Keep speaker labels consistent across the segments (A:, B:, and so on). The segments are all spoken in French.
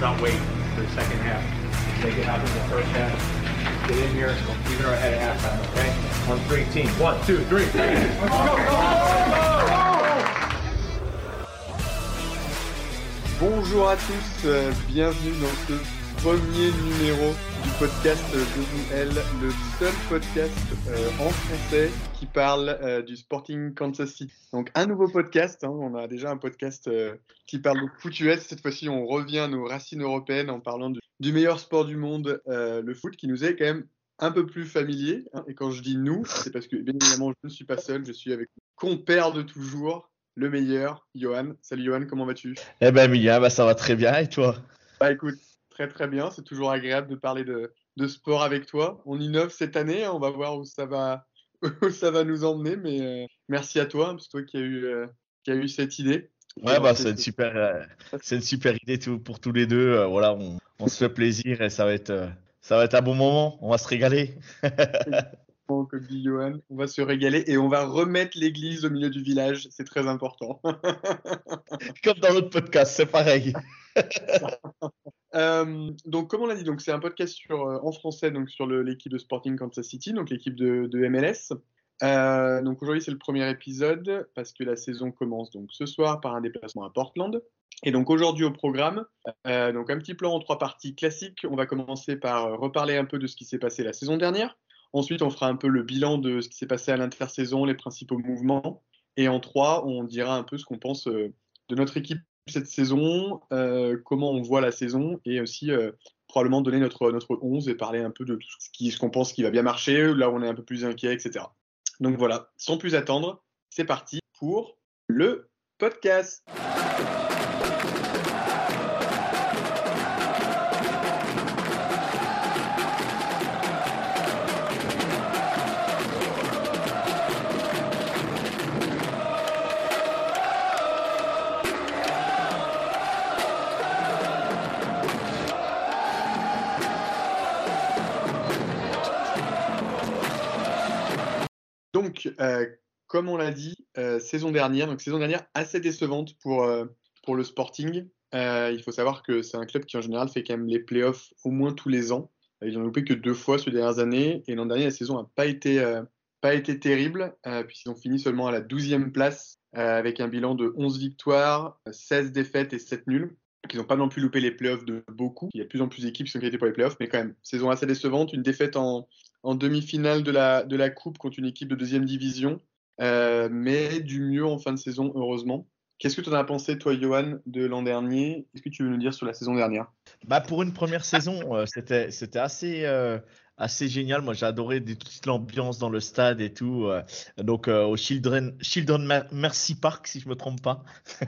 A: not wait for the second half. Make it happen in the first half. Get in here, even our ahead at halftime, okay? On three, team. One, two, three. Let's go, go, go, go!
B: Bonjour à tous, euh, bienvenue dans ce premier numéro du podcast WL, le seul podcast euh, en français qui parle euh, du Sporting Kansas City. Donc un nouveau podcast, hein, on a déjà un podcast euh, qui parle de foot US, cette fois-ci on revient à nos racines européennes en parlant du, du meilleur sport du monde, le foot, qui nous est quand même un peu plus familier. hein. Et quand je dis nous, c'est parce que bien évidemment je ne suis pas seul, je suis avec mon compère de toujours, le meilleur, Johan. Salut Johan, comment vas-tu?
C: Eh ben Emilia, bah ça va très bien et toi?
B: Bah écoute, très très bien, c'est toujours agréable de parler de, de sport avec toi. On innove cette année, hein, on va voir où ça va, où ça va nous emmener, mais euh, merci à toi, hein, c'est toi qui as eu, euh, qui a eu cette idée.
C: Ouais bah c'est une super, euh, c'est une super idée tout, pour tous les deux. voilà, on, on se fait plaisir et ça va être, ça va être un bon moment. On va se régaler.
B: comme dit Johan, on va se régaler et on va remettre l'église au milieu du village, c'est très important.
C: Comme dans notre podcast, c'est pareil.
B: Euh, donc, comme on l'a dit, donc c'est un podcast euh, en français donc sur l'équipe de Sporting Kansas City, donc l'équipe de, MLS. Euh, donc aujourd'hui c'est le premier épisode parce que la saison commence donc ce soir par un déplacement à Portland. Et donc aujourd'hui au programme, donc un petit plan en trois parties classiques. On va commencer par reparler un peu de ce qui s'est passé la saison dernière. Ensuite on fera un peu le bilan de ce qui s'est passé à l'intersaison, les principaux mouvements. Et en trois on dira un peu ce qu'on pense de notre équipe cette saison, euh, comment on voit la saison et aussi euh, probablement donner notre, notre 11 et parler un peu de tout ce qu'on pense qui va bien marcher, là où on est un peu plus inquiet, etc. Donc voilà, sans plus attendre, c'est parti pour le podcast. Donc, euh, comme on l'a dit, euh, saison dernière, donc saison dernière assez décevante pour, euh, pour le Sporting. Il faut savoir que c'est un club qui en général fait quand même les playoffs au moins tous les ans. Ils n'ont loupé que deux fois ces dernières années et l'an dernier la saison n'a pas été, pas été terrible puisqu'ils ont fini seulement à la 12e place avec un bilan de 11 victoires, 16 défaites et 7 nuls. Ils n'ont pas non plus loupé les playoffs de beaucoup. Il y a de plus en plus d'équipes qui sont qualifiées pour les playoffs, mais quand même, saison assez décevante. Une défaite en, en demi-finale de la, de la Coupe contre une équipe de deuxième division, euh, mais du mieux en fin de saison, heureusement. Qu'est-ce que tu en as pensé, toi, Johan, de l'an dernier? Qu'est-ce que tu veux nous dire sur la saison dernière?
C: Bah pour une première saison, euh, c'était assez euh, assez génial. Moi, j'ai adoré toute l'ambiance dans le stade et tout. euh, donc euh, au Children Children Mer- Mercy Park, si je me trompe pas.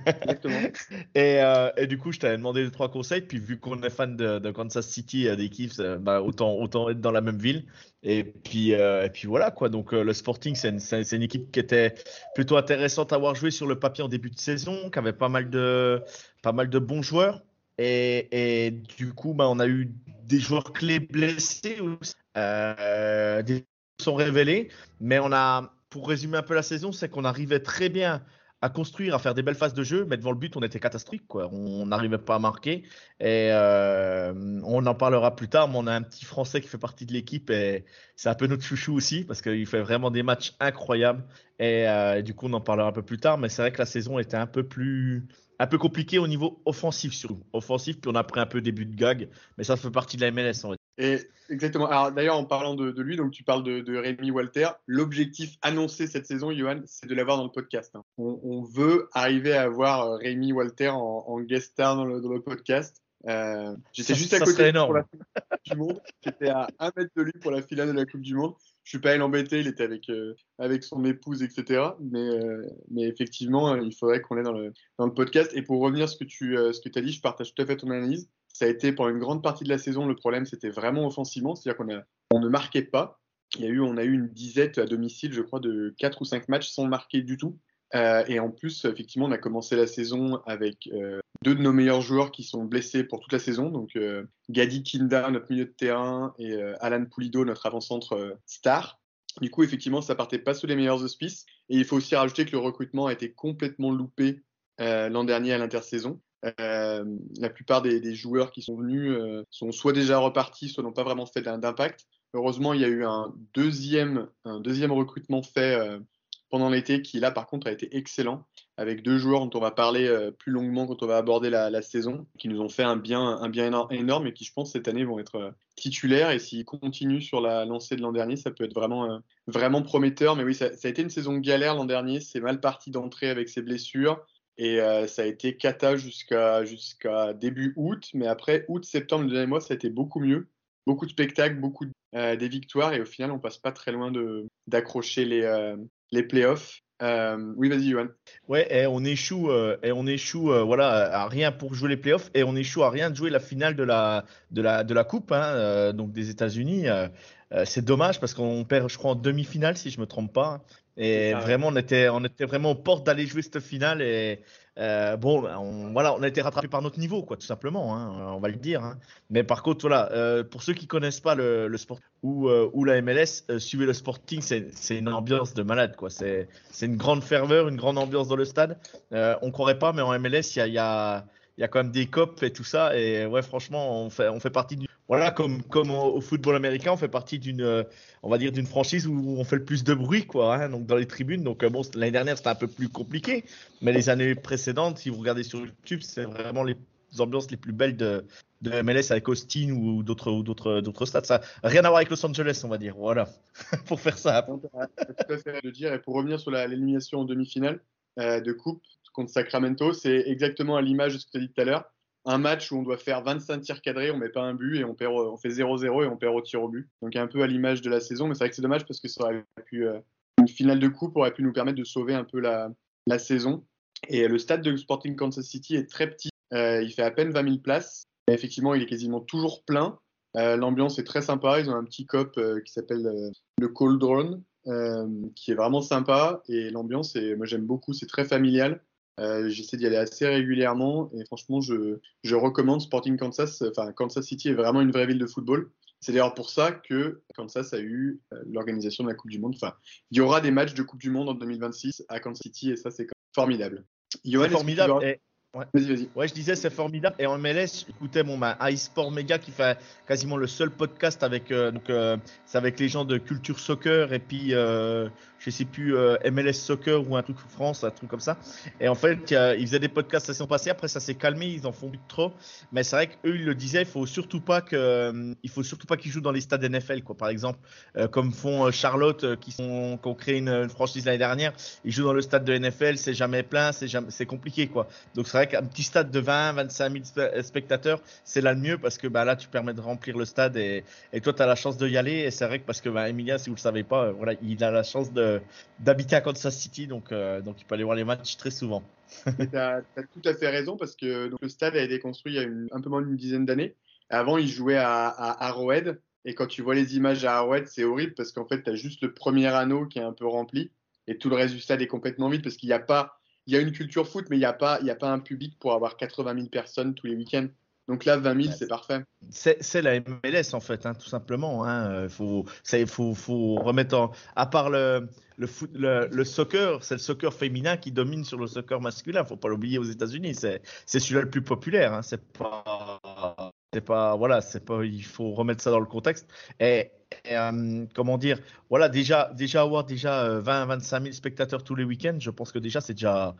B: Exactement.
C: Et, euh, et du coup, je t'avais demandé deux, trois conseils. Puis, vu qu'on est fan de, de Kansas City, euh, des Chiefs, bah, autant, autant être dans la même ville. Et puis, euh, et puis voilà, quoi. Donc, le Sporting, c'est une, équipe qui était plutôt intéressante à avoir joué sur le papier en début de saison, qui avait pas mal de, pas mal de bons joueurs. Et, et du coup, bah, on a eu des joueurs clés blessés aussi. Euh, des sont révélés. Mais on a, pour résumer un peu la saison, c'est qu'on arrivait très bien à construire, à faire des belles phases de jeu, mais devant le but, on était catastrophique. On n'arrivait pas à marquer. Et euh, on en parlera plus tard, mais on a un petit Français qui fait partie de l'équipe et c'est un peu notre chouchou aussi parce qu'il fait vraiment des matchs incroyables. Et, euh, et du coup, on en parlera un peu plus tard, mais c'est vrai que la saison était un peu plus. Un peu compliquée au niveau offensif, surtout. Offensif, puis on a pris un peu des buts de gag, mais ça fait partie de la MLS. On va.
B: Et exactement. Alors d'ailleurs, en parlant de, de lui, donc tu parles de, de Rémi Walter. L'objectif annoncé cette saison, Johan, c'est de l'avoir dans le podcast. hein. On, on veut arriver à avoir euh, Rémi Walter en, en guest star dans le, dans le podcast. Euh, J'étais juste à
C: ça
B: côté pour la finale du monde. J'étais à un mètre de lui pour la finale de la Coupe du Monde. Je suis pas allé l'embêter, il était avec, euh, avec son épouse, etc. Mais, euh, mais effectivement, il faudrait qu'on l'ait dans le, dans le podcast. Et pour revenir à ce que tu ce que as dit, je partage tout à fait ton analyse. Ça a été pendant une grande partie de la saison, le problème c'était vraiment offensivement, c'est-à-dire qu'on ne marquait pas. Il y a eu, on a eu une disette à domicile, je crois, de 4 ou 5 matchs sans marquer du tout. Euh, et en plus, effectivement, on a commencé la saison avec euh, deux de nos meilleurs joueurs qui sont blessés pour toute la saison. Donc, euh, Gadi Kinda, notre milieu de terrain, et Alan Pulido, notre avant-centre star. Du coup, effectivement, ça partait pas sous les meilleurs auspices. Et il faut aussi rajouter que le recrutement a été complètement loupé l'an dernier à l'intersaison. Euh, la plupart des, joueurs qui sont venus euh, sont soit déjà repartis, soit n'ont pas vraiment fait d'impact. Heureusement, il y a eu un deuxième, recrutement fait euh, pendant l'été qui, là, par contre, a été excellent, avec deux joueurs dont on va parler plus longuement quand on va aborder la, saison, qui nous ont fait un bien, un bien éno- énorme et qui, je pense, cette année vont être titulaires. Et s'ils continuent sur la lancée de l'an dernier, ça peut être vraiment, prometteur. Mais oui, ça, ça a été une saison galère l'an dernier. C'est mal parti d'entrée avec ses blessures. Et euh, ça a été cata jusqu'à début août. Mais après, août, septembre, le dernier mois, ça a été beaucoup mieux. Beaucoup de spectacles, beaucoup euh, des victoires. Et au final, on passe pas très loin d'accrocher les, euh, les playoffs. Euh, oui, vas-y, Johan.
C: Ouais, et on échoue, on échoue, voilà, à rien pour jouer les playoffs, et on échoue à rien de jouer la finale de la, de la, de la coupe, hein, donc des États-Unis. Euh, c'est dommage parce qu'on perd, je crois, en demi-finale si je me trompe pas. Et vraiment, on était, on était vraiment aux portes d'aller jouer cette finale. Et euh, bon, on, voilà, on a été rattrapé par notre niveau, quoi, tout simplement. hein, on va le dire. hein. Mais par contre, voilà, euh, pour ceux qui connaissent pas le, le sport ou, euh, ou la MLS, suivez le Sporting, c'est une ambiance de malade, quoi. C'est une grande ferveur, une grande ambiance dans le stade. On croirait pas, mais en MLS, il y a, il y a il y a quand même des copes et tout ça. Et ouais, franchement, on fait, on fait partie du. Voilà, comme, au, football américain, on fait partie d'une, euh, on va dire, d'une franchise où on fait le plus de bruit, quoi, hein, donc dans les tribunes. Donc, euh, bon, l'année dernière, c'était un peu plus compliqué. Mais les années précédentes, si vous regardez sur YouTube, c'est vraiment les ambiances les plus belles de, de MLS avec Austin ou d'autres, ou d'autres, d'autres stades. Ça rien à voir avec Los Angeles, on va dire. Voilà, pour faire ça.
B: Tout à fait de dire. Et pour revenir sur l'élimination en demi-finale euh, de coupe contre Sacramento, c'est exactement à l'image de ce que tu as dit tout à l'heure. Un match où on doit faire 25 tirs cadrés, on met pas un but et on, fait 0-0 et on perd au tir au but. Donc un peu à l'image de la saison, mais c'est vrai que c'est dommage parce que ça aurait pu, euh, une finale de coupe aurait pu nous permettre de sauver un peu la, saison. Et le stade de Sporting Kansas City est très petit. Euh, il fait à peine 20 000 places. Effectivement, il est quasiment toujours plein. Euh, L'ambiance est très sympa. Ils ont un petit cop qui s'appelle le Cauldron, euh, qui est vraiment sympa. Et l'ambiance, moi j'aime beaucoup, c'est très familial. Euh, J'essaie d'y aller assez régulièrement. Et franchement, je, je recommande Sporting Kansas. Enfin, Kansas City est vraiment une vraie ville de football. C'est d'ailleurs pour ça que Kansas a eu euh, l'organisation de la Coupe du Monde. Enfin, il y aura des matchs de Coupe du Monde en 2026 à Kansas City et ça, c'est formidable. Johan,
C: formidable. Et-
B: Vas-y, vas-y.
C: Ouais, je disais, c'est formidable. Et en MLS, j'écoutais mon ma iSport Mega qui fait quasiment le seul podcast avec, euh, donc, euh, c'est avec les gens de Culture Soccer et puis, euh, je sais plus, euh, MLS Soccer ou un truc France, un truc comme ça. Et en fait, ils faisaient des podcasts la saison passée. Après, ça s'est calmé, ils en font plus trop. Mais c'est vrai qu'eux, ils le disaient, il faut surtout pas que, il faut surtout pas qu'ils jouent dans les stades NFL, quoi. Par exemple, euh, comme font Charlotte, qui sont, qui ont créé une, une franchise l'année dernière. Ils jouent dans le stade de NFL, c'est jamais plein, c'est jamais, c'est compliqué, quoi. Donc c'est vrai qu'un petit stade de 20, 25 000 spe- spectateurs, c'est là le mieux parce que bah, là, tu permets de remplir le stade et, et toi, tu as la chance d'y aller. Et c'est vrai que parce que bah, Emilia, si vous le savez pas, euh, voilà, il a la chance de d'habiter à Kansas City, donc, euh, donc il peut aller voir les matchs très souvent.
B: Tu as, tout à fait raison parce que le stade a été construit il y a un peu moins d'une dizaine d'années. Avant, il jouait à, à Arrowhead. Et quand tu vois les images à Arrowhead, c'est horrible parce qu'en fait, tu as juste le premier anneau qui est un peu rempli et tout le reste du stade est complètement vide parce qu'il n'y a pas. Il y a une culture foot, mais il n'y a, pas- il y a pas un public pour avoir 80 000 personnes tous les week-ends. Donc là, 20 000,
C: Ouais.
B: c'est parfait.
C: C'est la MLS en fait, hein, tout simplement. Hein. Euh, Faut, il faut, faut remettre en. À part le, le, foot, le, le soccer, c'est le soccer féminin qui domine sur le soccer masculin. Faut pas l'oublier aux États-Unis. C'est c'est celui-là le plus populaire. Hein. C'est pas. C'est pas. Voilà, c'est pas. Il faut remettre ça dans le contexte. Et, euh, comment dire Voilà, déjà, déjà avoir déjà euh, 20 25 000 spectateurs tous les week-ends, je pense que déjà c'est déjà,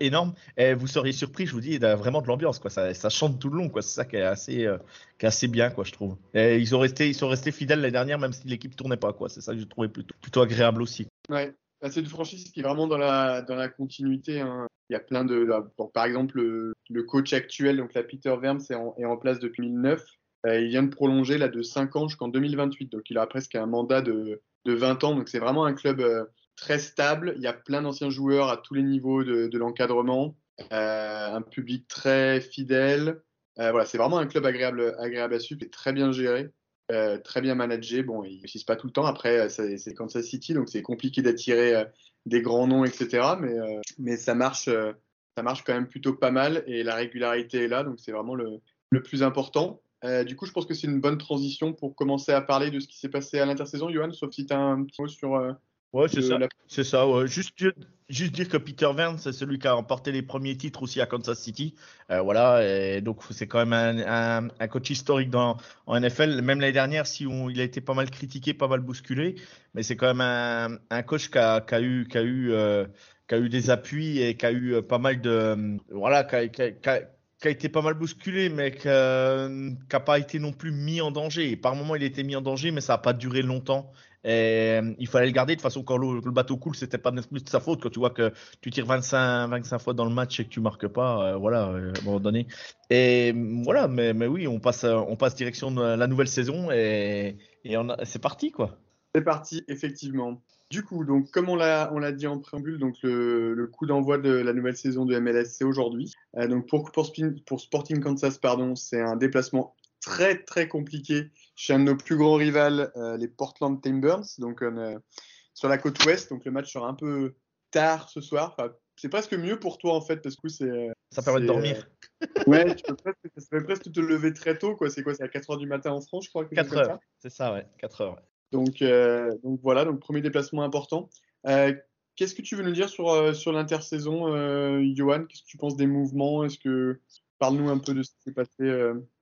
C: énorme. Et vous seriez surpris, je vous dis, il a vraiment de l'ambiance, quoi. Ça, chante tout le long, quoi. C'est ça qui est assez, euh, qui est assez bien, quoi, je trouve. Ils ont resté, ils sont restés fidèles l'année dernière, même si l'équipe tournait pas, quoi. C'est ça que j'ai trouvé plutôt, agréable aussi.
B: Ouais. Bah, c'est une franchise qui est vraiment dans la, la continuité. hein. Il y a plein de. bon, par exemple, le, coach actuel, donc là, Peter Verms, est en, est en place depuis 2009. Euh, il vient de prolonger là, de 5 ans jusqu'en 2028. Donc il aura presque un mandat de, de 20 ans. Donc c'est vraiment un club euh, très stable. Il y a plein d'anciens joueurs à tous les niveaux de, de l'encadrement. Euh, un public très fidèle. Voilà, c'est vraiment un club agréable, agréable à suivre et très bien géré. Très bien managé. Bon, ils ne pas tout le temps. Après, c'est Kansas City, donc c'est compliqué d'attirer des grands noms, etc. Mais, mais ça marche, ça marche quand même plutôt pas mal et la régularité est là, donc c'est vraiment le, le plus important. Euh, du coup, je pense que c'est une bonne transition pour commencer à parler de ce qui s'est passé à l'intersaison, Johan, sauf si tu as un petit mot sur. euh,
C: Ouais, c'est ça.
B: la-
C: C'est ça, ouais. Juste, dire- juste dire que Peter Verne, c'est celui qui a remporté les premiers titres aussi à Kansas City. Euh, voilà, et donc c'est quand même un, un- un coach historique dans, en NFL. Même l'année dernière, si on, il a été pas mal critiqué, pas mal bousculé, mais c'est quand même un, un coach qui a, qui a eu, qui a eu, qui a eu des appuis et qui a eu euh, pas mal de, voilà, qui a, qui a- qui a- été pas mal bousculé, mais qui n'a pas été non plus mis en danger. Et par moment, il a été mis en danger, mais ça n'a pas duré longtemps. Euh, il fallait le garder. De toute façon, quand le, bateau coule, c'était pas de sa faute. Quand tu vois que tu tires 25, 25 fois dans le match et que tu marques pas, euh, voilà, euh, à un moment donné. Et euh, voilà, mais, mais oui, on passe, euh, on passe direction de la nouvelle saison et, et c'est parti, quoi.
B: C'est parti, effectivement. Du coup, donc, comme on l'a, on l'a dit en préambule, donc le, le coup d'envoi de la nouvelle saison de MLS, c'est aujourd'hui. Euh, donc, pour, pour, Sporting Kansas, pardon, c'est un déplacement très, très compliqué chez un de nos plus grands rivales, euh, les Portland Timbers, donc euh, sur la côte ouest. Donc, le match sera un peu tard ce soir. Enfin, c'est presque mieux pour toi, en fait, parce que c'est.
C: Ça permet de dormir.
B: ouais, tu peux presque, ça fait presque te lever très tôt, quoi. C'est quoi C'est à 4 heures du matin en France, je crois. chose
C: 4
B: comme ça?
C: heures. C'est ça, ouais. 4 heures.
B: Donc, euh, donc voilà, donc premier déplacement important. Euh, Qu'est-ce que tu veux nous dire sur, euh, sur l'intersaison, Johan? Qu'est-ce que tu penses des mouvements? Est-ce que parle-nous un peu de ce qui s'est passé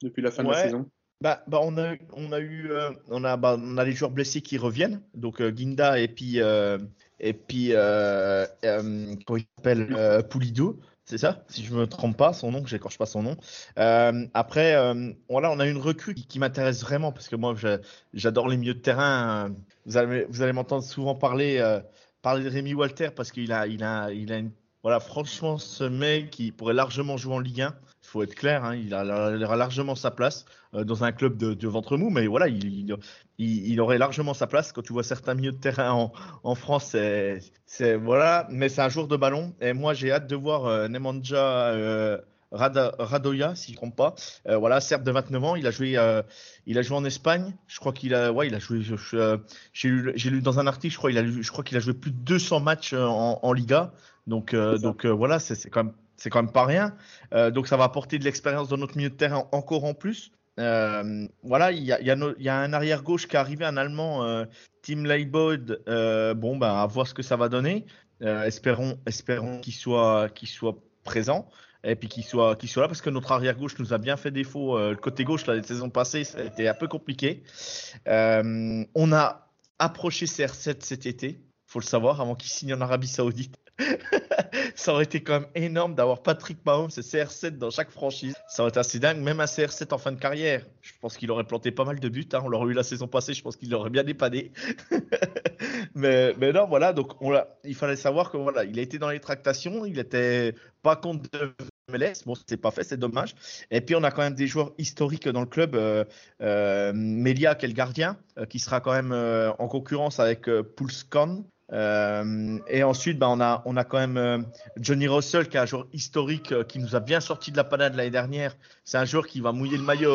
B: depuis la fin de la saison.
C: Bah, bah on a, on a eu, euh, on a, bah, on a les joueurs blessés qui reviennent, donc euh, Guinda et puis, euh, et puis, comment il s'appelle, Pulido, c'est ça, si je me trompe pas, son nom, que j'écorche pas son nom. Euh, après, euh, voilà, on a une recrue qui, qui m'intéresse vraiment parce que moi, j'adore les milieux de terrain. euh, Vous allez, vous allez m'entendre souvent parler, euh, parler de Rémi Walter parce qu'il a, il a, il a une, voilà, franchement, ce mec, il pourrait largement jouer en Ligue 1. Il faut être clair, hein, il, a, il aura largement sa place euh, dans un club de, de ventre mou, mais voilà, il, il, il- il aurait largement sa place. Quand tu vois certains milieux de terrain en, en France, c'est, voilà, mais c'est un joueur de ballon. Et moi, j'ai hâte de voir euh, Nemanja euh, Rada- Radoya, si je ne trompe pas. Euh, voilà, Serbe de 29 ans, il a joué, euh, il a joué en Espagne. Je crois qu'il a, ouais, il a joué. euh, j'ai lu, dans un article, je crois, il a, lu- je crois qu'il a joué plus de 200 matchs en, en Liga. Donc, donc voilà, c'est quand même, c'est quand même pas rien. Euh, donc ça va apporter de l'expérience dans notre milieu de terrain encore en plus. Euh, voilà, il y a, un arrière gauche qui est arrivé, un Allemand, euh, Tim Leibold. Bon, ben, à voir ce que ça va donner. Espérons, espérons qu'il soit, qu'il soit présent et puis qu'il soit, qu'il soit là parce que notre arrière gauche nous a bien fait défaut. Le côté gauche, la saison passée, ça a un peu compliqué. On a approché CR7 cet été, faut le savoir, avant qu'il signe en Arabie Saoudite. ça aurait été quand même énorme d'avoir Patrick Mahomes et CR7 dans chaque franchise. Ça aurait été assez dingue, même un CR7 en fin de carrière. Je pense qu'il aurait planté pas mal de buts. hein. On l'aurait eu la saison passée, je pense qu'il l'aurait bien dépanné. mais, non, voilà, donc il fallait savoir que voilà, il a été dans les tractations, il était pas contre de MLS. Bon, c'est pas fait, c'est dommage. Et puis on a quand même des joueurs historiques dans le club. Euh, euh, Melia, qui gardien, euh, qui sera quand même euh, en concurrence avec euh, Poulskan. Euh, et ensuite, bah, on, a, on a quand même euh, Johnny Russell, qui est un joueur historique euh, qui nous a bien sorti de la panade l'année dernière. C'est un joueur qui va mouiller le maillot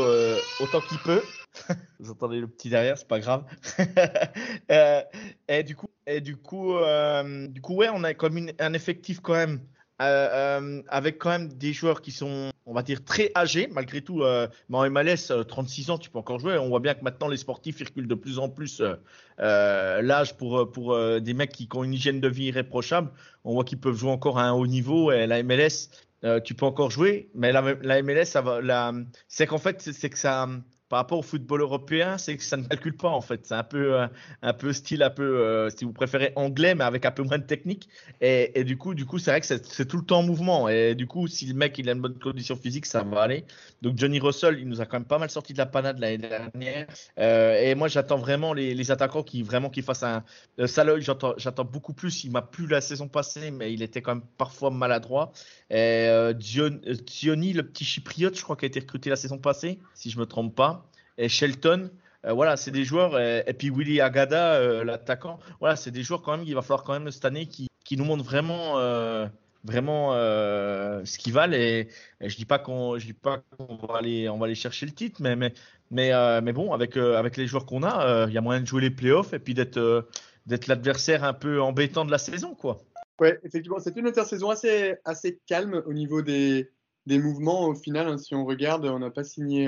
C: autant qu'il peut. Vous entendez le petit derrière, c'est pas grave. Et du coup, et du coup, du coup, ouais, on a comme une- un effectif quand même avec quand même des joueurs qui sont, on va dire, très âgés, malgré tout. Mais en MLS, euh, 36 ans, tu peux encore jouer. On voit bien que maintenant, les sportifs, reculent de plus en plus euh, euh, l'âge pour, pour euh, des mecs qui, ont une hygiène de vie irréprochable. On voit qu'ils peuvent jouer encore à un haut niveau. Et la MLS, tu peux encore jouer. Mais la, MLS, c'est qu'en fait, c'est que ça, par rapport au football européen, c'est que ça ne calcule pas en fait. C'est un peu, un peu style, un peu, si vous préférez, anglais, mais avec un peu moins de technique. Et, du coup, du coup, c'est vrai que c'est tout le temps en mouvement. Et du coup, si le mec il a une bonne condition physique, ça va aller. Donc Johnny Russell, il nous a quand même pas mal sorti de la panade l'année dernière. et moi, j'attends vraiment les, attaquants qui vraiment qui fassent un. Saloy, j'attends beaucoup plus. Il m'a plu la saison passée, mais il était quand même parfois maladroit. Et Diony, le petit chypriote, je crois, qui a été recruté la saison passée, si je me trompe pas et Shelton. Euh, voilà, c'est des joueurs, et, puis Willy Agada, euh, l'attaquant, voilà, c'est des joueurs quand même qu'il va falloir quand même cette année qui, qui nous montrent vraiment, euh, vraiment ce qu'ils valent. Et, je dis pas qu'on, dis pas qu'on va aller, chercher le titre, mais, mais, mais, bon, avec, avec les joueurs qu'on a, il y a moyen de jouer les playoffs et puis d'être, l'adversaire un peu embêtant de la saison, quoi.
B: Effectivement, c'est une intersaison assez, assez calme au niveau des, des mouvements. Au final, hein, si on regarde, on n'a pas signé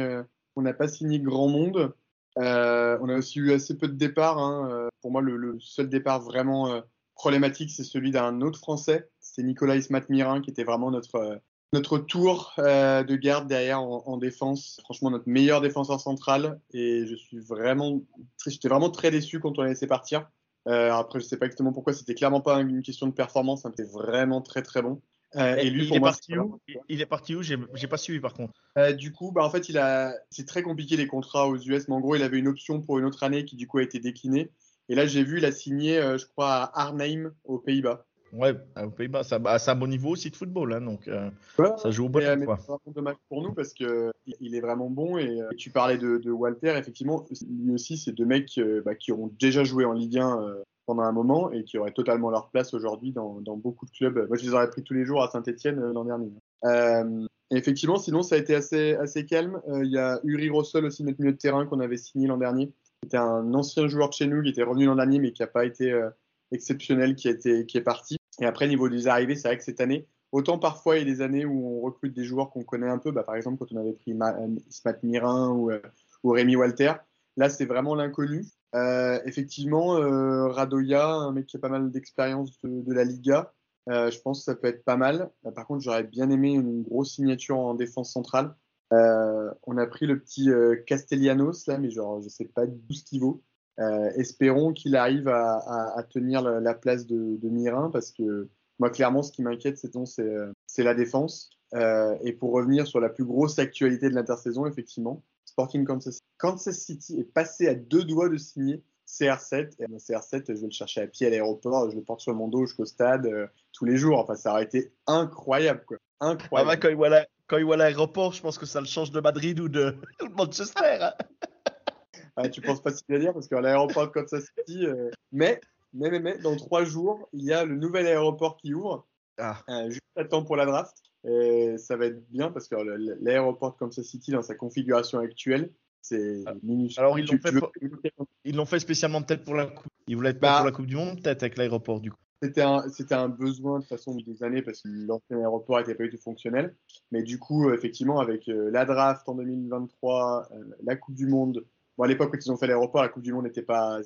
B: on n'a pas signé grand monde. Euh, on a aussi eu assez peu de départs. Hein. Euh, pour moi, le, seul départ vraiment euh, problématique, c'est celui d'un autre Français. C'est Nicolas Ismat-Mirin, qui était vraiment notre, notre tour de garde derrière en, défense. Franchement, notre meilleur défenseur central. Et je suis vraiment, j'étais vraiment très déçu quand on l'a laissé partir. après, je ne sais pas exactement pourquoi. C'était clairement pas une question de performance. C'était vraiment très très bon.
C: Euh, et lui, il, est parti où? il est parti où? J'ai pas suivi par contre.
B: Euh, du coup, bah, en fait, il a... c'est très compliqué les contrats aux US, mais en gros, il avait une option pour une autre année qui du coup a été déclinée. Et là, j'ai vu, il a signé, euh, je crois, à Arnhem aux Pays-Bas.
C: Ouais, aux Pays-Bas, bah, c'est un bon niveau aussi de football, hein, donc ça joue au bon.
B: C'est dommage pour nous parce que il est vraiment bon. Et, tu parlais de, Walter, effectivement, lui aussi, c'est deux mecs bah, qui ont déjà joué en Ligue 1 pendant un moment et qui auraient totalement leur place aujourd'hui dans, beaucoup de clubs. Moi, je les aurais pris tous les jours à Saint-Etienne euh, l'an dernier. Euh, effectivement, sinon, ça a été assez, calme. Euh, il y a Uri Rossel aussi, notre milieu de terrain qu'on avait signé l'an dernier. C'était un ancien joueur de chez nous qui était revenu l'an dernier mais qui n'a pas été exceptionnel, qui, est parti. Et après, niveau des arrivées, c'est vrai que cette année, autant parfois il y a des années où on recrute des joueurs qu'on connaît un peu, bah, par exemple quand on avait pris Ismat Mirin ou Rémi Walter, là c'est vraiment l'inconnu. Euh, effectivement, euh, Radoya, un mec qui a pas mal d'expérience de, la Liga, euh, je pense que ça peut être pas mal. par contre, j'aurais bien aimé une grosse signature en défense centrale. on a pris le petit Castellanos là, mais genre je sais pas d'où ce qu'il vaut. espérons qu'il arrive à, tenir la, place de, de, Mirin parce que moi clairement ce qui m'inquiète c'est la défense. et pour revenir sur la plus grosse actualité de l'intersaison, effectivement, Sporting Kansas, City est passé à deux doigts de signer CR7. Et CR7, je vais le chercher à pied à l'aéroport, je le porte sur mon dos jusqu'au stade euh, tous les jours. Enfin, ça aurait été incroyable, quoi. Incroyable.
C: Ah bah, quand il voit l'aéroport, je pense que ça le change de Madrid ou de, Manchester. Hein.
B: ah, tu penses pas si bien dire parce qu'à l'aéroport de Kansas City, euh, mais, mais, mais, mais, dans trois jours, il y a le nouvel aéroport qui ouvre. Ah. Euh, juste à temps pour la draft. Et ça va être bien parce que l'aéroport de Kansas City, dans sa configuration actuelle, c'est ah. minuscule.
C: Alors, ils l'ont fait, spécialement peut-être pour la Coupe. Ils voulaient être bah, pour la Coupe du Monde, peut-être avec l'aéroport du coup.
B: C'était un, un, besoin de façon des années parce que l'ancien aéroport n'était pas du tout fonctionnel. Mais du coup, euh, effectivement, avec euh, la draft en 2023, euh, la Coupe du Monde, bon, à l'époque, quand ils ont fait l'aéroport, la Coupe du Monde n'était pas,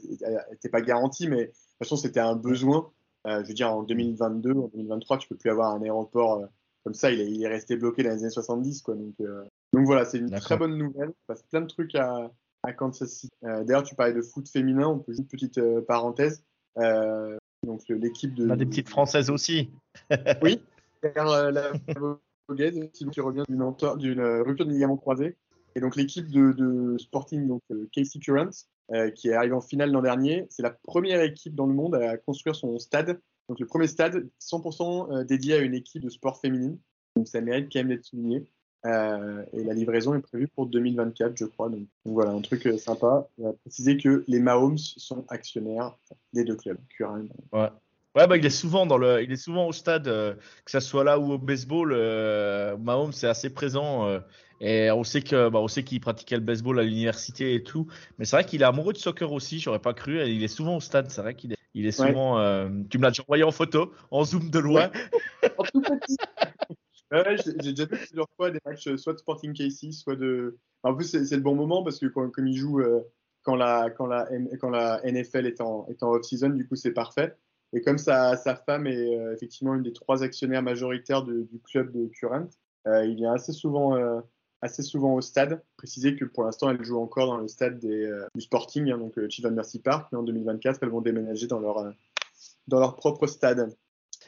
B: était pas garantie, mais de toute façon, c'était un besoin. je veux dire, en 2022, en 2023, tu peux plus avoir un aéroport comme ça, il est, resté bloqué dans les années 70. Quoi. Donc, euh, donc voilà, c'est une très bonne nouvelle. Il passe plein de trucs à, à Kansas City. Euh, d'ailleurs, tu parlais de foot féminin, on peut juste une petite euh, parenthèse. donc l'équipe de.
C: On a des petites françaises aussi.
B: oui, la, la qui revient d'une rupture de ligament croisé. Et donc l'équipe de, de, Sporting, donc Casey Current, qui est arrivée en finale l'an dernier, c'est la première équipe dans le monde à construire son stade donc le premier stade, 100% euh, dédié à une équipe de sport féminine. Donc ça mérite quand même d'être souligné. Euh, et la livraison est prévue pour 2024, je crois. Donc, voilà, un truc euh, sympa. On va préciser que les Mahomes sont actionnaires des deux clubs.
C: Ouais. Ouais, bah, il est souvent dans le, il est souvent au stade, que ce soit là ou au baseball. Mahomes c'est assez présent et on sait que, bah, on sait qu'il pratiquait le baseball à l'université et tout. Mais c'est vrai qu'il est amoureux de soccer aussi. J'aurais pas cru. il est souvent au stade. C'est vrai qu'il est, il est souvent. Euh, tu me l'as déjà envoyé en photo, en zoom de loin. en tout
B: petit. j'ai déjà vu plusieurs fois des matchs, soit de Sporting Casey, soit de. En plus, c'est le bon moment parce que quand, comme il joue euh, quand, la, quand, la, quand la NFL est en, est en off-season, du coup, c'est parfait. Et comme sa, sa femme est euh, effectivement une des trois actionnaires majoritaires du club de Current, il vient assez souvent assez souvent au stade. Préciser que pour l'instant, elles jouent encore dans le stade des, du Sporting, hein, donc Chivan Mercy Park, mais en 2024, elles vont déménager dans leur, dans leur propre stade.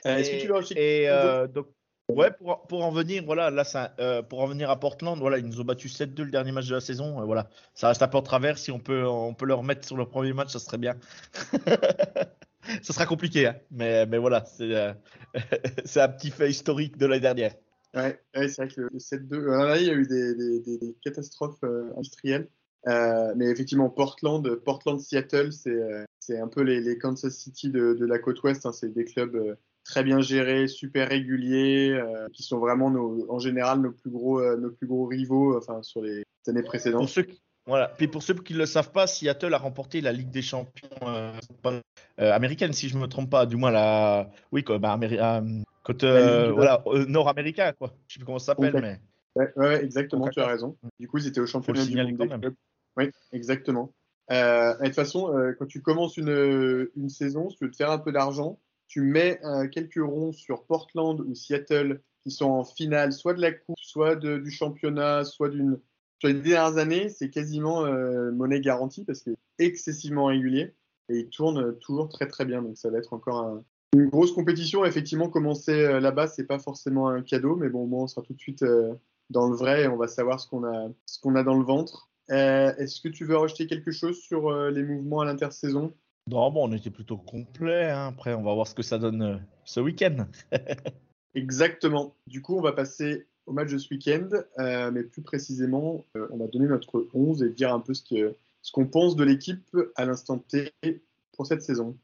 C: Est-ce que tu veux et, donc, Ouais, pour, pour, en venir, voilà, là, ça, euh, pour en venir à Portland, voilà, ils nous ont battu 7-2 le dernier match de la saison. Euh, voilà, ça reste à port travers. Si on peut, on peut leur mettre sur le premier match, ça serait bien. ça sera compliqué, hein, mais, mais voilà, c'est euh, c'est un petit fait historique de l'année dernière.
B: Ouais, c'est vrai que le 7-2, là, il y a eu des, catastrophes industrielles. mais effectivement, Portland, Portland, Seattle, c'est un peu les, Kansas City de, la côte ouest. Hein, c'est des clubs très bien gérés, super réguliers, euh, qui sont vraiment en général nos plus gros, euh, nos plus gros rivaux, enfin sur les années précédentes.
C: Pour voilà. Puis pour ceux qui ne le savent pas, Seattle a remporté la Ligue des Champions euh, américaine, si je ne me trompe pas, du moins la, oui, quoi, bah, côté, voilà, nord-américain, quoi. Je sais plus comment ça s'appelle, mais.
B: Ouais, ouais, exactement, tu as raison. Du coup, ils étaient au championnat du monde Oui, exactement. de toute façon, quand tu commences une, une saison, si tu veux te faire un peu d'argent, tu mets euh, quelques ronds sur Portland ou Seattle qui sont en finale, soit de la coupe, soit de, du championnat, soit d'une. Sur les dernières années, c'est quasiment euh, monnaie garantie parce est excessivement régulier et il tourne toujours très très bien. Donc ça va être encore une grosse compétition. Effectivement, commencer euh, là-bas, c'est pas forcément un cadeau, mais bon, moi, on sera tout de suite dans le vrai et on va savoir ce qu'on a, ce qu'on a dans le ventre. Est-ce que tu veux rajouter quelque chose sur les mouvements à l'intersaison?
C: Non, bon, on était plutôt complet. Hein. Après, on va voir ce que ça donne euh, ce week-end.
B: Exactement. Du coup, on va passer au match de ce week-end, euh, mais plus précisément, euh, on va donner notre 11 et dire un peu ce qu'on ce qu'on pense de l'équipe à l'instant T pour cette saison.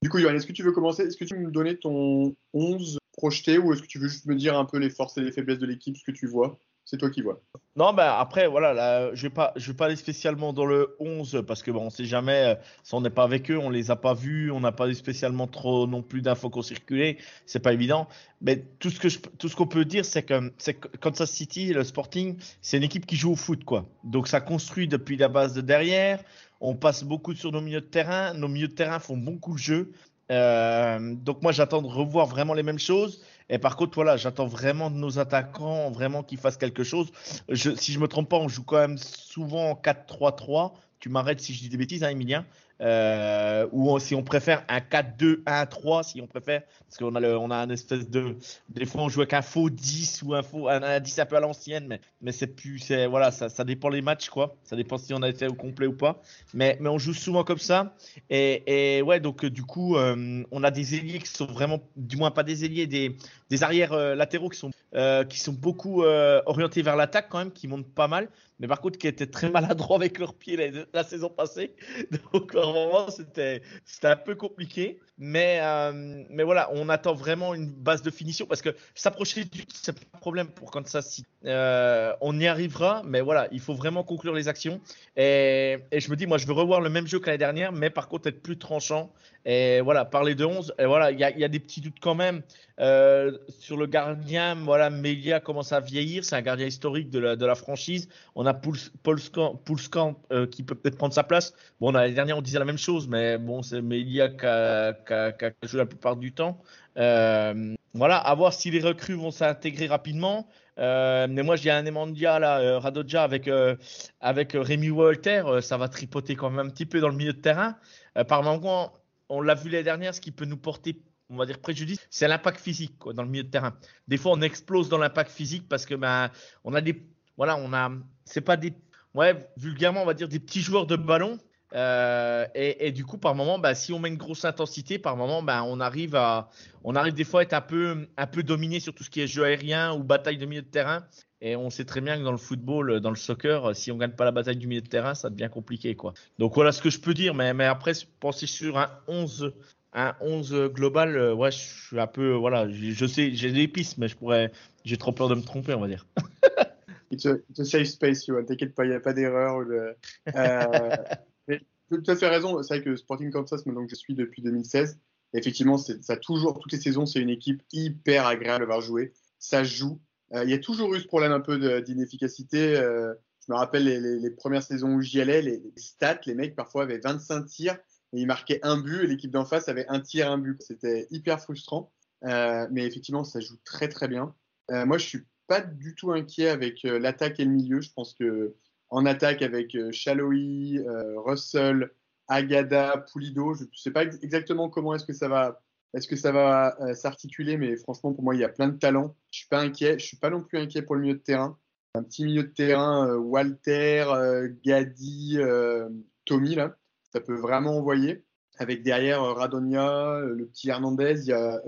B: Du coup, Johan, est-ce que tu veux commencer? Est-ce que tu veux me donner ton 11 projeté ou est-ce que tu veux juste me dire un peu les forces et les faiblesses de l'équipe, ce que tu vois? C'est toi qui vois.
C: Non, ben après, voilà, là, je ne vais, pas, je vais pas aller spécialement dans le 11 parce que on ne sait jamais, euh, si on n'est pas avec eux, on ne les a pas vus, on n'a pas eu spécialement trop non plus d'infos qui ont circulé, c'est pas évident. Mais tout ce ce qu'on peut dire, c'est que, que Kansas City, le Sporting, c'est une équipe qui joue au foot, quoi. Donc ça construit depuis la base de derrière. On passe beaucoup sur nos milieux de terrain. Nos milieux de terrain font beaucoup le jeu. Euh, donc moi, j'attends de revoir vraiment les mêmes choses. Et par contre, voilà, j'attends vraiment de nos attaquants, vraiment qu'ils fassent quelque chose. Si je me trompe pas, on joue quand même souvent en 4-3-3. Tu m'arrêtes si je dis des bêtises, hein, Emilien. Euh, ou si on préfère un 4-2-1-3, si on préfère, parce qu'on a, on a un espèce de. Des fois, on joue avec un faux 10 ou un faux un, 10 un peu à l'ancienne, mais, mais c'est plus. C'est, voilà, ça, ça dépend les matchs, quoi. Ça dépend si on a été au complet ou pas. Mais, mais on joue souvent comme ça. Et, et ouais, donc du coup, euh, on a des ailiers qui sont vraiment, du moins pas des ailiers, des, des arrières euh, latéraux qui sont, euh, qui sont beaucoup orientés vers l'attaque quand même, qui montent pas mal mais par contre qui étaient très maladroits avec leurs pieds la, saison passée. Donc, vraiment, c'était un peu compliqué. Mais, euh, mais voilà, on attend vraiment une base de finition parce que s'approcher du c'est pas un problème pour Kansas City. Euh, on y arrivera, mais voilà, il faut vraiment conclure les actions. Et, et je me dis, moi, je veux revoir le même jeu que l'année dernière, mais par contre être plus tranchant. Et voilà, parler de 11. Et voilà, il y a, y a, des petits doutes quand même euh, sur le gardien. Voilà, Melia commence à vieillir. C'est un gardien historique de la, franchise. On a Poulskamp euh, qui peut peut-être prendre sa place. Bon, l'année dernière, on disait la même chose, mais bon, c'est Melia qui a joué la plupart du temps. Euh, voilà, à voir si les recrues vont s'intégrer rapidement. Euh, mais moi, j'ai un Emandia là, euh, Radoja avec, avec Rémi Walter. ça va tripoter quand même un petit peu dans le milieu de terrain. par moment, on l'a vu l'année dernière, ce qui peut nous porter on va dire préjudice, c'est l'impact physique quoi, dans le milieu de terrain. Des fois, on explose dans l'impact physique parce que ben, on a des, voilà, on a, c'est pas des, ouais, vulgairement, on va dire des petits joueurs de ballon, euh, et, du coup, par moment, bah, si on met une grosse intensité, par moment, bah, on arrive à, on arrive des fois à être un peu, un peu dominé sur tout ce qui est jeu aérien ou bataille de milieu de terrain. Et on sait très bien que dans le football, dans le soccer, si on gagne pas la bataille du milieu de terrain, ça devient compliqué, quoi. Donc voilà ce que je peux dire. Mais, mais après, penser sur un 11, un 11 global, euh, ouais, je suis un peu, voilà, je, sais, j'ai des pistes, mais je pourrais, j'ai trop peur de me tromper, on va dire.
B: It's a, safe space, Johan. T'inquiète pas, il n'y a pas d'erreur. De... Euh, tu as fait raison. C'est vrai que Sporting Kansas, donc je suis depuis 2016. effectivement, ça toujours, toutes les saisons, c'est une équipe hyper agréable à voir jouer. Ça joue. Euh, il y a toujours eu ce problème un peu d'inefficacité. Euh, Je me rappelle les, premières saisons où j'y allais, les, stats, les mecs parfois avaient 25 tirs et ils marquaient un but et l'équipe d'en face avait un tir, un but. C'était hyper frustrant. Euh, mais effectivement, ça joue très très bien. Euh, moi, je suis pas du tout inquiet avec euh, l'attaque et le milieu. Je pense que en attaque avec Chaloui, Russell, Agada, Pulido, je ne sais pas exactement comment est-ce que ça va est-ce que ça va s'articuler Mais franchement, pour moi, il y a plein de talents. Je suis pas inquiet. Je suis pas non plus inquiet pour le milieu de terrain. Un petit milieu de terrain, Walter, Gadi, Tommy là, ça peut vraiment envoyer. Avec derrière Radonia, le petit Hernandez, il y a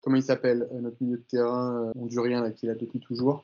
B: comment il s'appelle, euh, notre milieu de terrain euh, hondurien là, qui est là depuis toujours.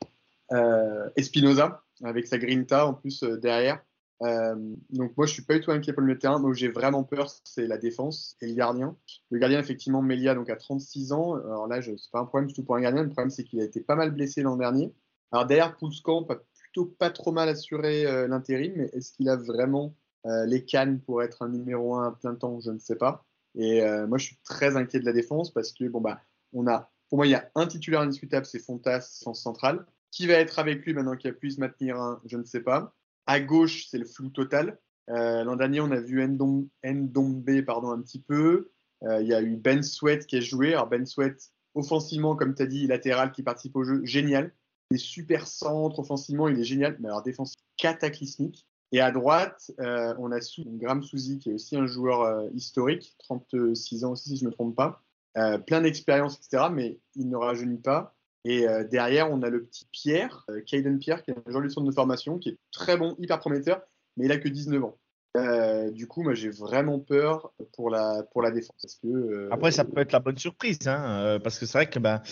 B: Euh, Espinoza, avec sa grinta en plus derrière. donc moi je suis pas du tout inquiet pour le milieu de terrain. Donc j'ai vraiment peur, c'est la défense et le gardien. Le gardien effectivement Melia donc à 36 ans. Alors là c'est pas un problème du tout pour un gardien. Le problème c'est qu'il a été pas mal blessé l'an dernier. Alors derrière Poulskamp a plutôt pas trop mal assuré l'intérim, mais est-ce qu'il a vraiment les cannes pour être un numéro 1 à plein temps Je ne sais pas. Et moi je suis très inquiet de la défense parce que bon bah on a, pour moi, il y a un titulaire indiscutable, c'est Fontas, sens central. Qui va être avec lui maintenant qu'il a pu se maintenir un, je ne sais pas. À gauche, c'est le flou total. Euh, l'an dernier, on a vu Ndombe pardon, un petit peu. Euh, il y a eu Ben Sweat qui a joué. Alors Ben Sweat, offensivement, comme tu as dit, latéral qui participe au jeu, génial. Il est super centre, offensivement, il est génial. Mais alors, défense cataclysmique. Et à droite, euh, on a Graham Souzy, qui est aussi un joueur historique, 36 ans aussi, si je ne me trompe pas. Euh, plein d'expérience, etc. Mais il ne rajeunit pas. Et euh, derrière, on a le petit Pierre, euh, Caden Pierre, qui est un joueur du centre de formation, qui est très bon, hyper prometteur, mais il a que 19 ans. Euh, du coup, moi, j'ai vraiment peur pour la, pour la défense. Euh,
C: Après, ça peut être la bonne surprise, hein, euh, parce que c'est vrai que ben,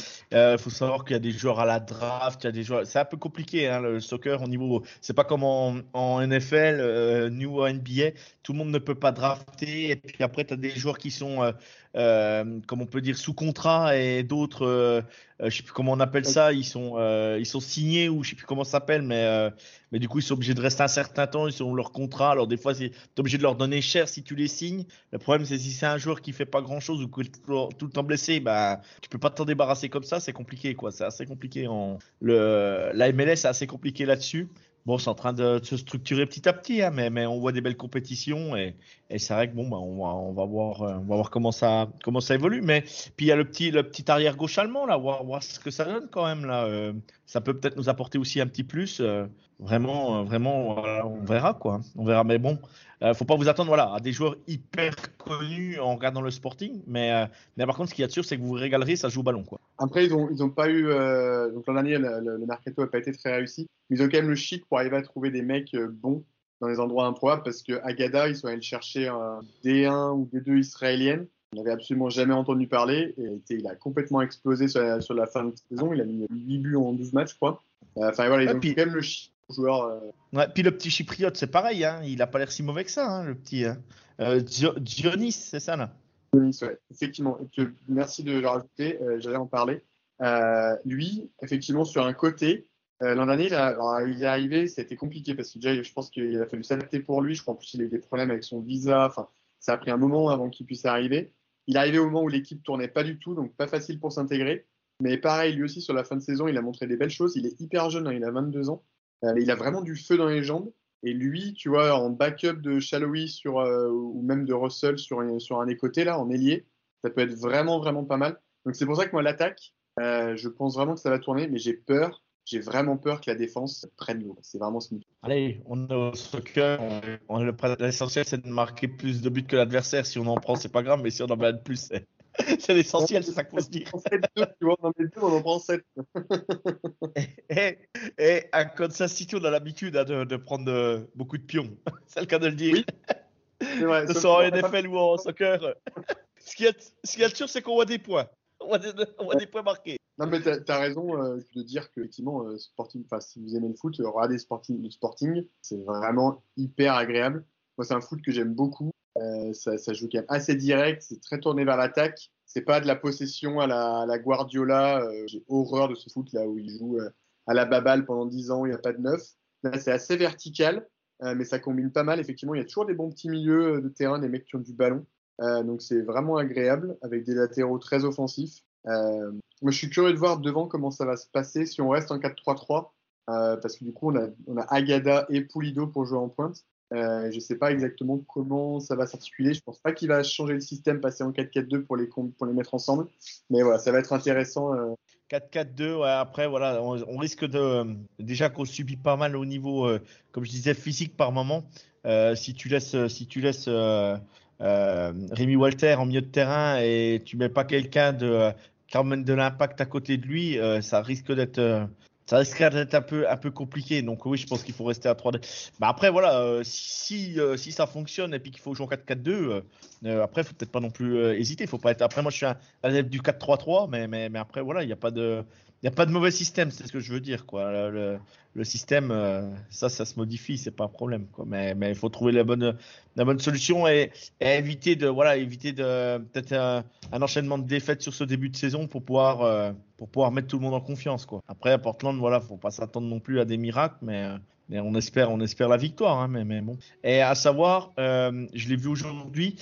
C: faut savoir qu'il y a des joueurs à la draft, il y a des joueurs. C'est un peu compliqué, hein, le soccer au niveau. C'est pas comme en, NFL, New NBA, tout le monde ne peut pas drafter, et puis après, tu as des joueurs qui sont, comme on peut dire, sous contrat, et d'autres, je sais plus comment on appelle ça, ils sont, ils sont signés ou je sais plus comment ça s'appelle, mais mais du coup, ils sont obligés de rester un certain temps, ils ont leur contrat. Alors, des fois, tu es obligé de leur donner cher si tu les signes. Le problème, c'est si c'est un joueur qui fait pas grand chose ou qui est tout, le temps blessé, bah, tu peux pas t'en débarrasser comme ça, c'est compliqué, quoi. C'est assez compliqué. En... Le... La MLS, c'est assez compliqué là-dessus. Bon, c'est en train de se structurer petit à petit, hein, mais, mais on voit des belles compétitions et, et c'est vrai que bon, bah, on, va, on, va voir, euh, on va voir comment ça, comment ça évolue. Mais puis il y a le petit, le petit arrière gauche allemand là, voir, voir ce que ça donne quand même là. Euh, ça peut peut-être nous apporter aussi un petit plus. Euh, vraiment, vraiment, on verra quoi. On verra. Mais bon, euh, faut pas vous attendre voilà, à des joueurs hyper connus en regardant le Sporting. Mais, mais par contre, ce qu'il y a de sûr, c'est que vous vous régalerez, ça joue au ballon quoi.
B: Après, ils n'ont ils ont pas eu. donc l'an dernier, le, le, mercato n'a pas été très réussi. Mais ils ont quand même le chic pour arriver à trouver des mecs bons dans les endroits improbables parce que Agada, ils sont allés chercher un D1 ou D2 israélienne. On n'avait absolument jamais entendu parler et il a complètement explosé sur la, sur la, fin de saison. Il a mis 8 buts en 12 matchs, je crois. Euh, enfin voilà, ils ont quand même le joueur. Euh...
C: Ouais, puis le petit chypriote, c'est pareil, hein. il n'a pas l'air si mauvais que ça, hein, le petit. Hein. Euh, Dionis, c'est ça là
B: Dionis, ouais, effectivement. merci de le rajouter, euh, j'allais en parler. Euh, lui, effectivement, sur un côté, l'an dernier, il, est arrivé, c'était compliqué parce que déjà, je pense qu'il a fallu s'adapter pour lui. Je crois en plus il a eu des problèmes avec son visa. Enfin, ça a pris un moment avant qu'il puisse arriver. Il est arrivé au moment où l'équipe tournait pas du tout, donc pas facile pour s'intégrer. Mais pareil, lui aussi, sur la fin de saison, il a montré des belles choses. Il est hyper jeune, hein, il a 22 ans. Euh, il a vraiment du feu dans les jambes. Et lui, tu vois, en backup de Shallowy euh, ou même de Russell sur, un des côtés, là, en ailier, ça peut être vraiment, vraiment pas mal. Donc c'est pour ça que moi, l'attaque, je pense vraiment que ça va tourner, mais j'ai peur j'ai vraiment peur que la défense prenne l'eau. C'est vraiment ce
C: Allez, on est au soccer. L'essentiel, c'est de marquer plus de buts que l'adversaire. Si on en prend, c'est pas grave, mais si on en met plus, c'est l'essentiel, c'est ça qu'il faut se dire.
B: on en met deux, on en prend 7.
C: et, et, à Kansas City, on a l'habitude hein, de, de, prendre euh, beaucoup de pions. c'est le cas de le dire. Oui. C'est vrai. Ce soit en NFL ou en soccer. ce qui est sûr, c'est qu'on voit des points. On voit des, on voit des points marqués.
B: Non, mais tu as, raison euh, de dire que, effectivement, euh, sporting, si vous aimez le foot, regardez sporting, le sporting, c'est vraiment hyper agréable. Moi, c'est un foot que j'aime beaucoup. Ça, ça, joue quand même assez direct, c'est très tourné vers l'attaque. C'est pas de la possession à la, à la Guardiola. J'ai horreur de ce foot là où il joue à la baballe pendant 10 ans, il n'y a pas de neuf. Là, c'est assez vertical, mais ça combine pas mal. Effectivement, il y a toujours des bons petits milieux de terrain, des mecs qui ont du ballon. donc, c'est vraiment agréable avec des latéraux très offensifs. Euh, moi, je suis curieux de voir devant comment ça va se passer si on reste en 4-3-3 euh, parce que du coup, on a, on a Agada et Pulido pour jouer en pointe. Euh, je ne sais pas exactement comment ça va s'articuler. Je ne pense pas qu'il va changer le système, passer en 4-4-2 pour les, mettre ensemble. Mais voilà, ça va être intéressant. Euh.
C: 4-4-2, ouais, après, voilà, on, risque de. Déjà qu'on subit pas mal au niveau, euh, comme je disais, physique par moment. Euh, si tu laisses, si tu laisses euh, euh, Rémi Walter en milieu de terrain et tu mets pas quelqu'un de qui de l'impact à côté de lui, euh, ça risque d'être. Ça risquerait d'être un peu, un peu compliqué. Donc oui, je pense qu'il faut rester à 3 Bah après, voilà, euh, si, euh, si ça fonctionne et puis qu'il faut jouer en 4-4-2, euh, après, il faut peut-être pas non plus hésiter. Faut pas être... Après, moi, je suis un adepte du 4-3-3, mais, mais, mais après, voilà, il n'y a pas de... Il n'y a pas de mauvais système, c'est ce que je veux dire. Quoi. Le, système, euh, ça, ça se modifie, c'est pas un problème. Quoi. Mais, il faut trouver la bonne, la bonne solution et, éviter de, voilà, éviter de peut-être un, enchaînement de défaites sur ce début de saison pour pouvoir, euh, pour pouvoir mettre tout le monde en confiance. Quoi. Après, à Portland, voilà, faut pas s'attendre non plus à des miracles, mais, euh, on espère, on espère la victoire. Hein, mais, bon. Et à savoir, je l'ai vu aujourd'hui,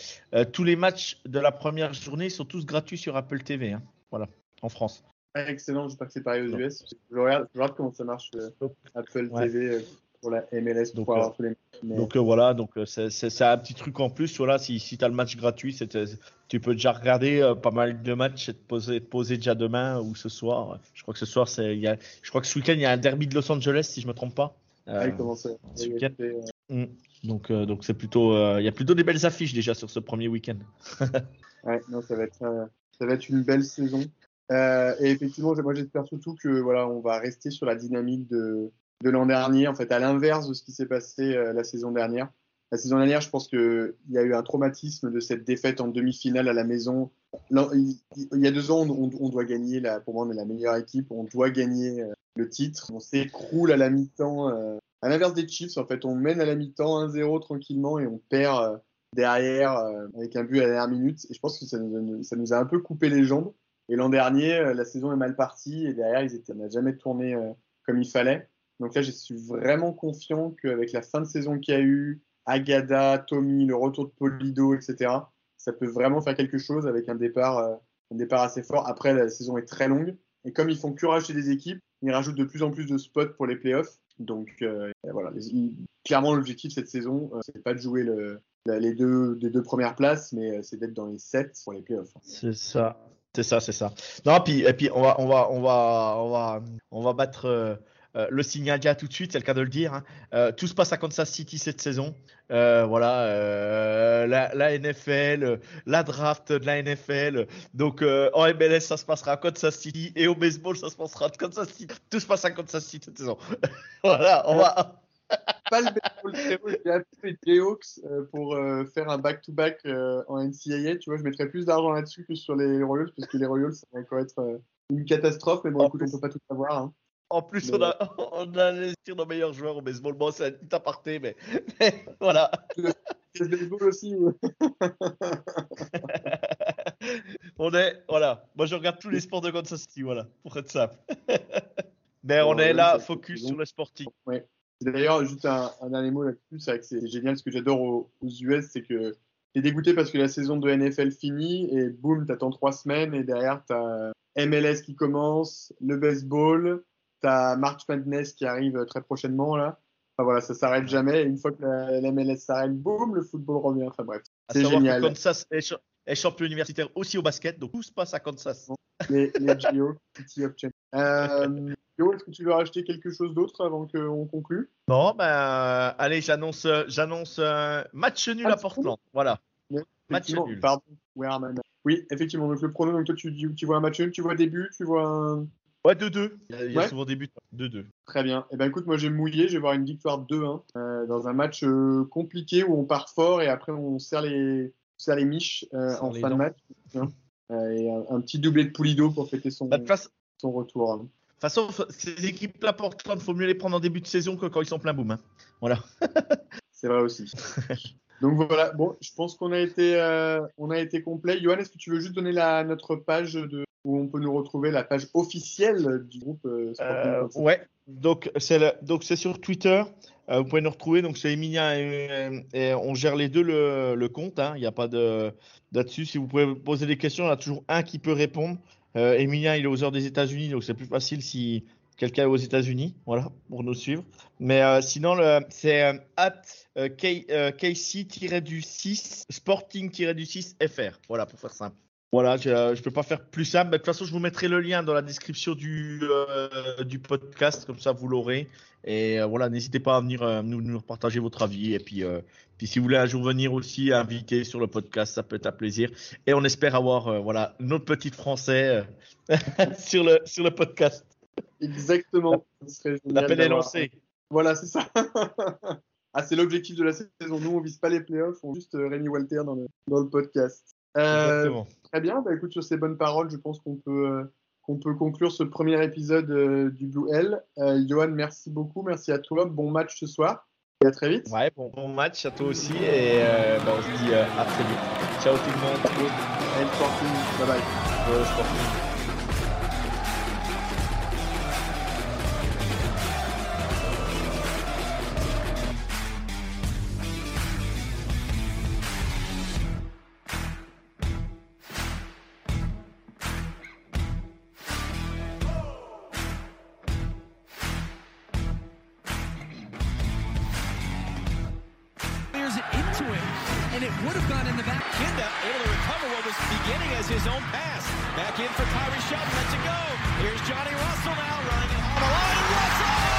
C: tous les matchs de la première journée sont tous gratuits sur Apple TV. Hein, voilà, en France.
B: Excellent, j'espère que c'est pareil aux US. Je regarde, je regarde comment ça marche euh, Apple
C: Ouais.
B: TV euh, pour la MLS
C: Donc,
B: pour
C: euh,
B: les mais-
C: Donc euh, voilà, donc c'est un petit truc en plus. Voilà, si, si tu as le match gratuit, tu peux déjà regarder pas mal de matchs et te poser, te poser déjà demain ou ce soir. Je crois que ce soir, c'est, il y a, je crois que ce week-end, il y a un derby de Los Angeles, si je me trompe pas.
B: Ah,
C: ce week-end.
B: fait, euh,
C: mm. Donc donc c'est plutôt, il y a plutôt des belles affiches déjà sur ce premier week-end.
B: Ouais, non, ça va être, ça va être une belle saison. Euh, et effectivement, moi j'espère surtout que voilà, on va rester sur la dynamique de, l'an dernier, en fait, à l'inverse de ce qui s'est passé euh, la saison dernière. La saison dernière, je pense qu'il y a eu un traumatisme de cette défaite en demi-finale à la maison. Il, y a deux ans, on, doit gagner, pour moi, on est la meilleure équipe, on doit gagner euh, le titre. On s'écroule à la mi-temps. à l'inverse des Chiefs, en fait, on mène à la mi-temps 1-0 tranquillement et on perd derrière avec un but à la dernière minute. Et je pense que ça nous a un peu coupé les jambes. Et l'an dernier, euh, la saison est mal partie et derrière, ils n'a jamais tourné euh, comme il fallait. Donc là, je suis vraiment confiant qu'avec la fin de saison qu'il y a eu, Agada, Tommy, le retour de Polido, etc., ça peut vraiment faire quelque chose avec un départ, euh, un départ assez fort. Après, la saison est très longue. Et comme ils font que racheter des équipes, ils rajoutent de plus en plus de spots pour les playoffs. Donc voilà, clairement, l'objectif cette saison, euh, c'est pas de jouer les, deux, les deux premières places, mais c'est d'être dans les sept pour les playoffs.
C: C'est ça. C'est ça, c'est ça. Non, puis, et puis on va, on va, on va, on va, on va battre euh, euh, le signal déjà tout de suite, c'est le cas de le dire. hein. Euh, tout se passe à Kansas City cette saison. Voilà, la, NFL, la draft de la NFL. Donc en MLS, ça se passera à Kansas City et au baseball, ça se passera à Kansas City. Tout se passe à Kansas City cette saison. voilà, on va.
B: Pas le haut, j'ai appelé Jayhawks pour euh, faire un back-to-back euh, en NCAA. Tu vois, je mettrais plus d'argent là-dessus que sur les Royals, parce que les Royals, ça va encore être euh, une catastrophe. Mais bon, écoute, on peut pas tout savoir. Hein.
C: En plus,
B: Mais-
C: on a, on a investi nos meilleurs joueurs au baseball. Bon, c'est un petit aparté, mais, mais voilà.
B: C'est le baseball aussi.
C: on est, voilà. Moi, je regarde tous les sports de Kansas City, voilà, pour être simple. Mais on est là, focus sur le sporting.
B: Ouais. D'ailleurs, juste un, un dernier mot là-dessus, c'est vrai que c'est génial. Ce que j'adore aux, aux US, c'est que t'es dégoûté parce que la saison de NFL finit et boum, t'attends trois semaines et derrière t'as MLS qui commence, le baseball, t'as March Madness qui arrive très prochainement là. Enfin voilà, ça s'arrête jamais. Et une fois que la, la MLS s'arrête, boum, le football revient. Enfin bref, c'est génial.
C: Kansas est, est champion universitaire aussi au basket, donc tout se passe à Kansas.
B: Les, les Geo, City of Change. Euh, Yo, est-ce que tu veux rajouter quelque chose d'autre avant qu'on conclue?
C: Bon, ben, euh, allez, j'annonce, euh, j'annonce euh, match nul à
B: Ah,
C: Portland. Voilà. Match nul.
B: Pardon. Where am I now Oui, effectivement. Donc le prono, donc toi tu, vois un match nul, tu vois des buts, tu vois un.
C: Ouais, 2-2. Il y a, il y a
B: Ouais.
C: souvent des buts. 2-2.
B: Très bien. Eh ben écoute, moi j'ai mouillé, je vais voir une victoire 2-1 euh, dans un match euh, compliqué où on part fort et après on serre les, on serre les miches euh, en
C: les
B: fin de match. Euh, et un, un petit doublé de Poulido pour fêter son,
C: Bah,
B: son retour. hein.
C: de toute façon, ces équipes-là, Portland, faut mieux les prendre en début de saison que quand ils sont plein boom. hein. Voilà.
B: C'est vrai aussi. Donc voilà, bon, je pense qu'on a été, euh, on a été complet. Johan, est-ce que tu veux juste donner la, notre page de, où on peut nous retrouver, la page officielle du groupe euh, Sporting
C: Euh, ouais, donc c'est donc c'est sur Twitter. Euh, vous pouvez nous retrouver. Donc c'est Emilia et, et on gère les deux le, le compte. hein. Il n'y a pas de là-dessus. Si vous pouvez poser des questions, il y en a toujours un qui peut répondre. Euh, Emilien, il est aux heures des États-Unis, donc c'est plus facile si quelqu'un aux États-Unis, voilà, pour nous suivre. Mais euh, sinon, c'est at euh, K- euh, KC-du-6, Sporting-du-6 FR. Voilà, pour faire simple. Voilà, je ne peux pas faire plus simple. Mais de toute façon, je vous mettrai le lien dans la description du, euh, du podcast, comme ça vous l'aurez. Et euh, voilà, n'hésitez pas à venir euh, nous, nous partager votre avis. Et puis, euh, puis si vous voulez un jour venir aussi inviter sur le podcast, ça peut être un plaisir. Et on espère avoir euh, voilà, notre petit français euh, sur, le, sur le podcast.
B: Exactement.
C: L'appel est lancé.
B: Voilà, c'est ça. ah, c'est l'objectif de la saison. Nous, on vise pas les playoffs, on juste euh, Rémi Walter dans le, dans le podcast. Euh,
C: Exactement.
B: très bien. Bah, écoute, sur ces bonnes paroles, je pense qu'on peut, euh, qu'on peut conclure ce premier épisode euh, du Blue L. Euh, Johan, merci beaucoup. Merci à toi. Bon match ce soir. Et à très vite.
C: Ouais, bon, bon match à toi aussi. Et euh, bah, on se dit euh, à très vite. Ciao tout le monde.
B: Sporting. Bye bye.
D: And it would have gone in the back. Kinda able to recover what was beginning as his own pass. Back in for Kyrie Shelton. Let's it go. Here's Johnny Russell now running on the line. And Russell!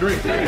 A: drink.